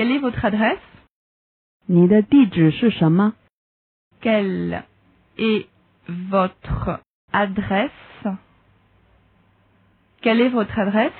Quelle est votre adresse? 你的地址是什么？Quelle est votre adresse? Quelle est votre adresse?